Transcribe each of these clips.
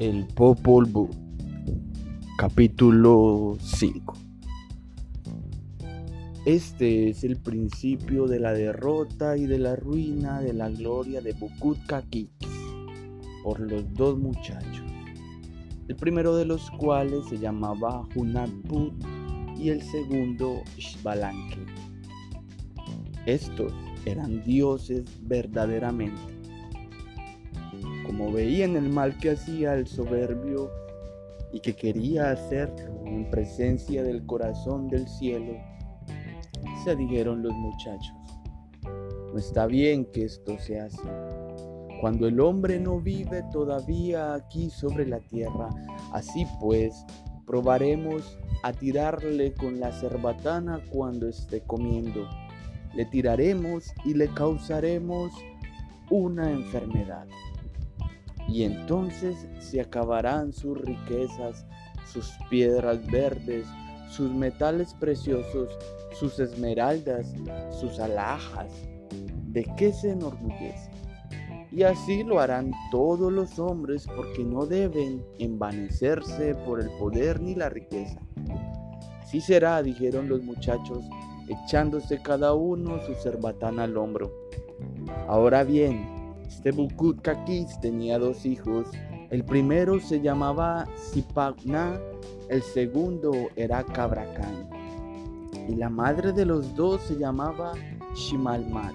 El Popol Vuh, capítulo 5. Este es el principio de la derrota y de la ruina de la gloria de Bukut Kakik por los dos muchachos, el primero de los cuales se llamaba Hunatput y el segundo Shbalanque. Estos eran dioses verdaderamente como veían el mal que hacía el soberbio y que quería hacerlo en presencia del corazón del cielo, se dijeron los muchachos, no está bien que esto sea así. Cuando el hombre no vive todavía aquí sobre la tierra, así pues, probaremos a tirarle con la cerbatana cuando esté comiendo. Le tiraremos y le causaremos una enfermedad y entonces se acabarán sus riquezas, sus piedras verdes, sus metales preciosos, sus esmeraldas, sus alhajas. ¿De qué se enorgullece? Y así lo harán todos los hombres porque no deben envanecerse por el poder ni la riqueza. Así será, dijeron los muchachos, echándose cada uno su cerbatana al hombro. Ahora bien, este Bukut Kakis tenía dos hijos. El primero se llamaba Sipagna, el segundo era Cabracán. Y la madre de los dos se llamaba Shimalmat.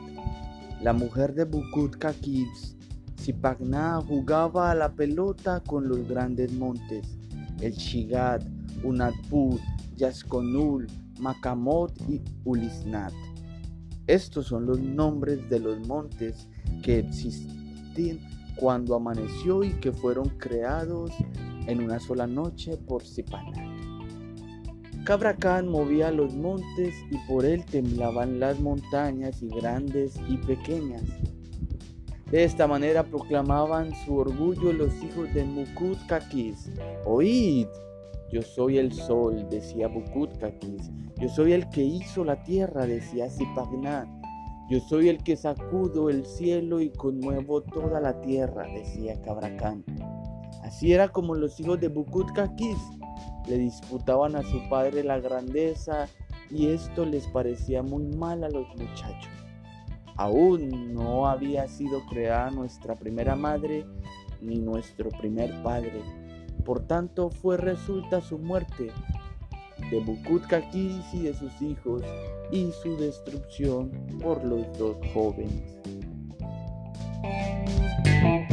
La mujer de Bukut Kakis, Sipagna, jugaba a la pelota con los grandes montes, el Shigat, Unatpur, Yaskonul, Makamot y Ulisnat. Estos son los nombres de los montes que existían cuando amaneció y que fueron creados en una sola noche por Zipanak. Cabracán movía los montes y por él temblaban las montañas y grandes y pequeñas. De esta manera proclamaban su orgullo los hijos de Mukut Kakis. Oíd, yo soy el sol, decía Bukut Kakis. Yo soy el que hizo la tierra, decía Zipagnat. Yo soy el que sacudo el cielo y conmuevo toda la tierra, decía Cabracán. Así era como los hijos de Bukut Kakis le disputaban a su padre la grandeza y esto les parecía muy mal a los muchachos. Aún no había sido creada nuestra primera madre ni nuestro primer padre. Por tanto, fue resulta su muerte de Bukutka Kiris y de sus hijos y su destrucción por los dos jóvenes. Em, em,